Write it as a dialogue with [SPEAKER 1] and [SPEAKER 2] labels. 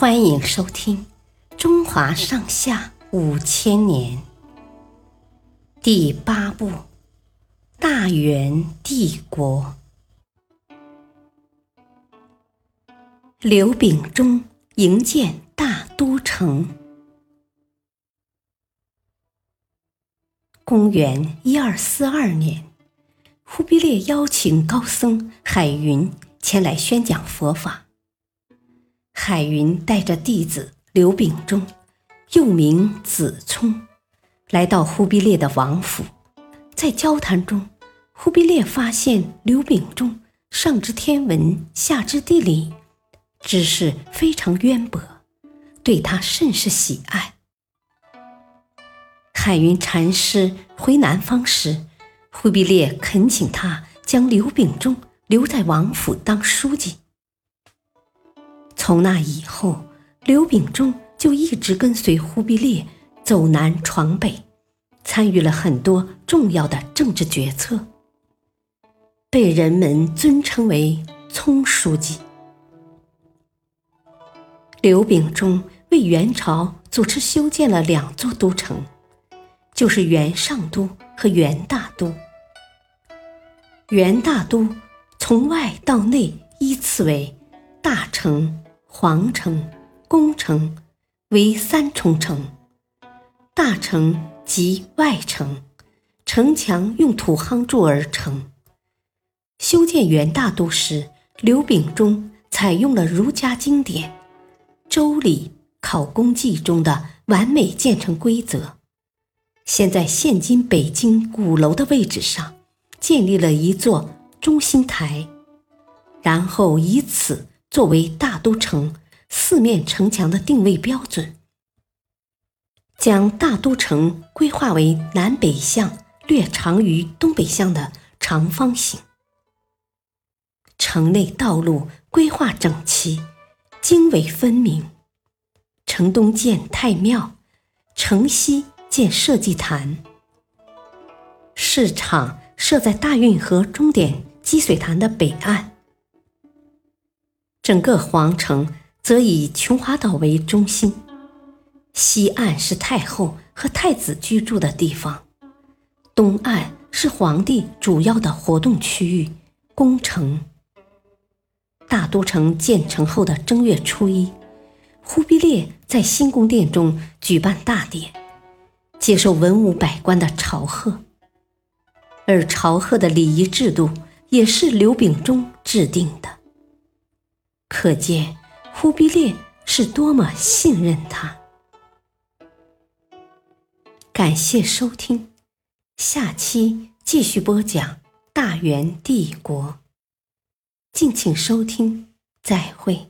[SPEAKER 1] 欢迎收听《中华上下五千年》第八部《大元帝国》。刘秉忠营建大都城。公元一二四二年，忽必烈邀请高僧海云前来宣讲佛法。海云带着弟子刘秉忠，又名子聪，来到忽必烈的王府。在交谈中，忽必烈发现刘秉忠上知天文，下知地理，知识非常渊博，对他甚是喜爱。海云禅师回南方时，忽必烈恳请他将刘秉忠留在王府当书记。从那以后，刘秉忠就一直跟随忽必烈走南闯北，参与了很多重要的政治决策，被人们尊称为“聪书记”。刘秉忠为元朝组织修建了两座都城，就是元上都和元大都。元大都从外到内依次为大城。皇城、宫城为三重城，大城即外城，城墙用土夯筑而成。修建元大都时，刘秉忠采用了儒家经典《周礼·考工记》中的完美建成规则，先在现今北京鼓楼的位置上建立了一座中心台，然后以此。作为大都城四面城墙的定位标准，将大都城规划为南北向略长于东北向的长方形。城内道路规划整齐，经纬分明。城东建太庙，城西建社稷坛。市场设在大运河终点积水潭的北岸。整个皇城则以琼华岛为中心，西岸是太后和太子居住的地方，东岸是皇帝主要的活动区域——宫城。大都城建成后的正月初一，忽必烈在新宫殿中举办大典，接受文武百官的朝贺，而朝贺的礼仪制度也是刘秉忠制定的。可见忽必烈是多么信任他。感谢收听，下期继续播讲大元帝国。敬请收听，再会。